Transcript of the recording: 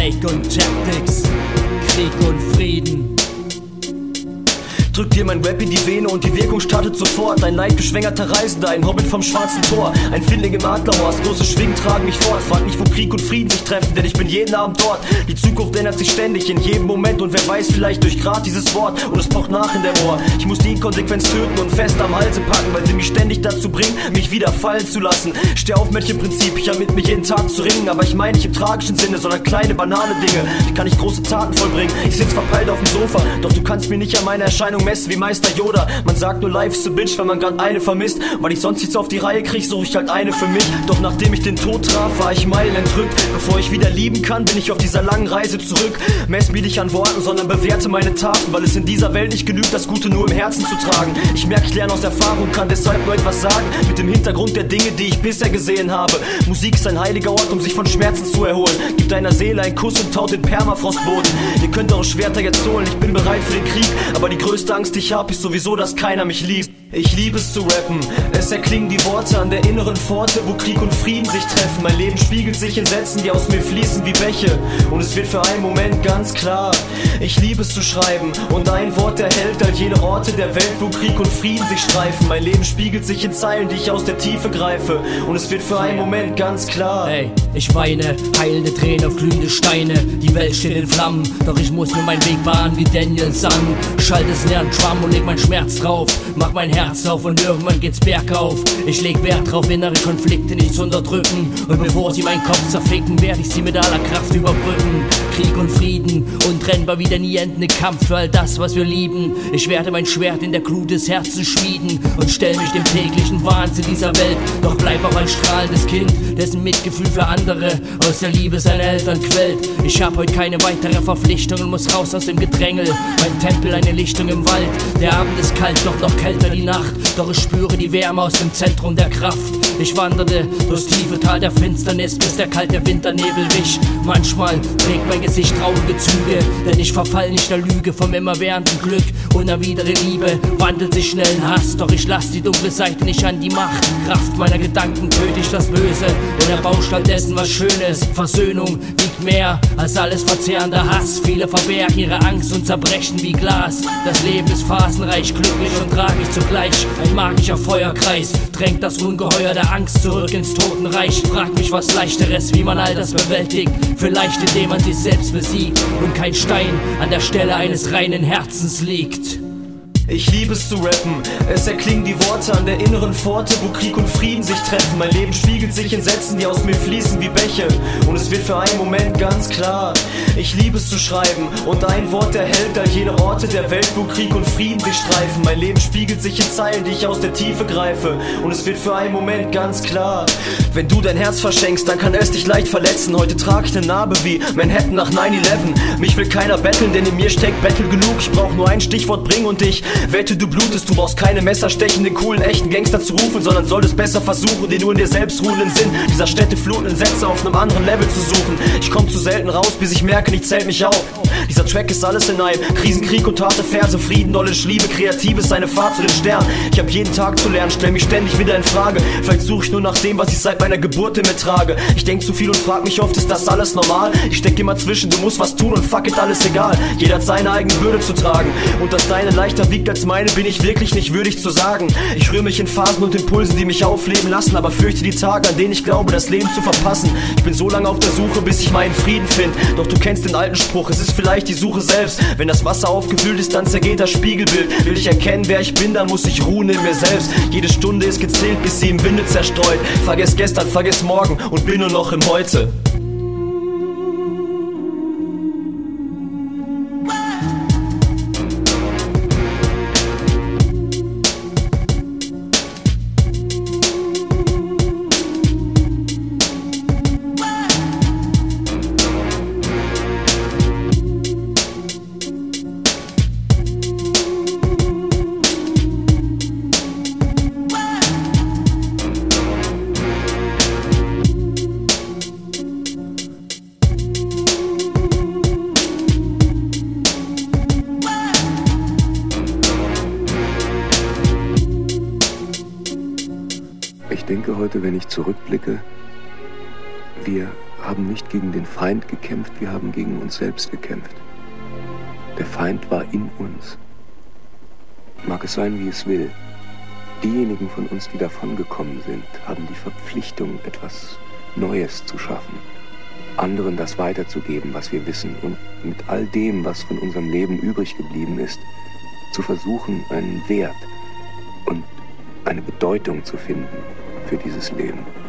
Snake und Tactics, Krieg und Frieden. Drück dir mein Rap in die Vene und die Wirkung startet sofort. Ein neidbeschwängerter Reisender, ein Hobbit vom schwarzen Tor. Ein Findling im Adlerhorst, große Schwingen tragen mich fort. Frag nicht, wo Krieg und Frieden sich treffen, denn ich bin jeden Abend dort. Die Zukunft ändert sich ständig, in jedem Moment und wer weiß, vielleicht durch Grad dieses Wort. Und es pocht nach in der Ohr. Ich muss die Inkonsequenz töten und fest am Halse packen, weil sie mich ständig dazu bringt, mich wieder fallen zu lassen. Steh auf, Mädchenprinzip, ich hab mit mir jeden Tag zu ringen, aber ich meine nicht im tragischen Sinne, sondern kleine, banale Dinge. Die kann ich große Taten vollbringen. Ich sitz verpeilt auf dem Sofa, doch du kannst mir nicht an meiner Erscheinung messen wie Meister Yoda. Man sagt nur life's a bitch, wenn man grad eine vermisst. Weil ich sonst nichts auf die Reihe krieg, suche ich halt eine für mich. Doch nachdem ich den Tod traf, war ich Meilen entrückt. Bevor ich wieder lieben kann, bin ich auf dieser langen Reise zurück. Mess mich nicht an Worten, sondern bewerte meine Taten, weil es in dieser Welt nicht genügt, das Gute nur im Herzen zu tragen. Ich merke, ich lerne aus Erfahrung, kann deshalb nur etwas sagen. Mit dem Hintergrund der Dinge, die ich bisher gesehen habe. Musik ist ein heiliger Ort, um sich von Schmerzen zu erholen. Gib deiner Seele einen Kuss und taut den Permafrostboden. Ihr könnt eure Schwerter jetzt holen, ich bin bereit für den Krieg. Aber die größte Angst, ich hab, ist sowieso, dass keiner mich liebt. Ich liebe es zu rappen, es erklingen die Worte an der inneren Pforte, wo Krieg und Frieden sich treffen. Mein Leben spiegelt sich in Sätzen, die aus mir fließen wie Bäche. Und es wird für einen Moment ganz klar. Ich liebe es zu schreiben und ein Wort erhält all jene Orte der Welt, wo Krieg und Frieden sich streifen. Mein Leben spiegelt sich in Zeilen, die ich aus der Tiefe greife. Und es wird für einen Moment ganz klar. Ey, ich weine, heilende Tränen auf glühende Steine. Die Welt steht in Flammen, doch ich muss mir meinen Weg bahnen wie Daniel Sun. Schalte es leeren Drum und leg mein Schmerz drauf. Mach mein Herz auf und irgendwann geht's bergauf. Ich leg Wert drauf, innere Konflikte nicht zu unterdrücken. Und bevor sie meinen Kopf zerficken, werde ich sie mit aller Kraft überbrücken. Krieg und Frieden, untrennbar wie der nie endende Kampf für all das, was wir lieben. Ich werde mein Schwert in der Glut des Herzens schmieden und stell mich dem täglichen Wahnsinn dieser Welt. Doch bleib auch ein strahlendes Kind, dessen Mitgefühl für andere aus der Liebe seiner Eltern quält. Ich hab heute keine weitere Verpflichtung und muss raus aus dem Gedrängel. Mein Tempel eine Lichtung im Wald. Der Abend ist kalt, doch noch kälter die Nacht. Doch ich spüre die Wärme aus dem Zentrum der Kraft. Ich wanderte durchs tiefe Tal der Finsternis, bis der kalte Winternebel wich. Manchmal trägt mein Gesicht traurige Züge, denn ich verfall nicht der Lüge vom immerwährenden Glück. Unerwidere Liebe wandelt sich schnell in Hass, doch ich lass die dunkle Seite nicht an die Macht. Kraft meiner Gedanken töte ich das Böse und erbaue statt dessen was Schönes. Versöhnung wiegt mehr als alles verzehrender Hass. Viele verbergen ihre Angst und zerbrechen wie Glas. Das Leben ist phasenreich, glücklich und tragisch zugleich. Ein magischer Feuerkreis drängt das Ungeheuer der Angst zurück ins Totenreich. Frag mich was leichteres, wie man all das bewältigt. Vielleicht indem man sich selbst besiegt und kein Stein an der Stelle eines reinen Herzens liegt. Ich liebe es zu rappen, es erklingen die Worte an der inneren Pforte, wo Krieg und Frieden sich treffen. Mein Leben spiegelt sich in Sätzen, die aus mir fließen wie Bäche. Und es wird für einen Moment ganz klar. Ich liebe es zu schreiben und ein Wort erhält all jene Orte der Welt, wo Krieg und Frieden sich streifen. Mein Leben spiegelt sich in Zeilen, die ich aus der Tiefe greife. Und es wird für einen Moment ganz klar. Wenn du dein Herz verschenkst, dann kann es dich leicht verletzen. Heute trage ich eine Narbe wie Manhattan nach 9-11. Mich will keiner betteln, denn in mir steckt Battle genug. Ich brauch nur ein Stichwort bringen und ich Wette, du blutest, du brauchst keine messerstechenden, coolen, echten Gangster zu rufen, sondern solltest besser versuchen, den nur in dir selbst ruhenden Sinn dieser Städte flutenden Sätze auf einem anderen Level zu suchen. Ich komm zu selten raus, bis ich merke, ich zählt mich auf. Dieser Track ist alles in einem Krisen, Krieg und harte Verse, Frieden, Knowledge, Liebe, Kreativ ist eine Fahrt zu den Sternen. Ich hab jeden Tag zu lernen, stell mich ständig wieder in Frage. Vielleicht suche ich nur nach dem, was ich seit meiner Geburt in mir trage. Ich denk zu viel und frag mich oft, ist das alles normal? Ich steck immer zwischen, du musst was tun und fuck it, alles egal. Jeder hat seine eigene Bürde zu tragen. Und dass deine leichter wiegt als meine, bin ich wirklich nicht würdig zu sagen. Ich rühre mich in Phasen und Impulsen, die mich aufleben lassen, aber fürchte die Tage, an denen ich glaube, das Leben zu verpassen. Ich bin so lange auf der Suche, bis ich meinen Frieden finde. Doch du kennst den alten Spruch, es ist vielleicht die Suche selbst. Wenn das Wasser aufgefüllt ist, dann zergeht das Spiegelbild. Will ich erkennen, wer ich bin, dann muss ich ruhen in mir selbst. Jede Stunde ist gezählt, bis sie im Winde zerstreut. Vergess gestern, vergess morgen und bin nur noch im Heute. Denke heute, wenn ich zurückblicke, wir haben nicht gegen den Feind gekämpft, wir haben gegen uns selbst gekämpft. Der Feind war in uns. Mag es sein, wie es will. Diejenigen von uns, die davongekommen sind, haben die Verpflichtung, etwas Neues zu schaffen, anderen das weiterzugeben, was wir wissen und mit all dem, was von unserem Leben übrig geblieben ist, zu versuchen, einen Wert und eine Bedeutung zu finden für dieses Leben.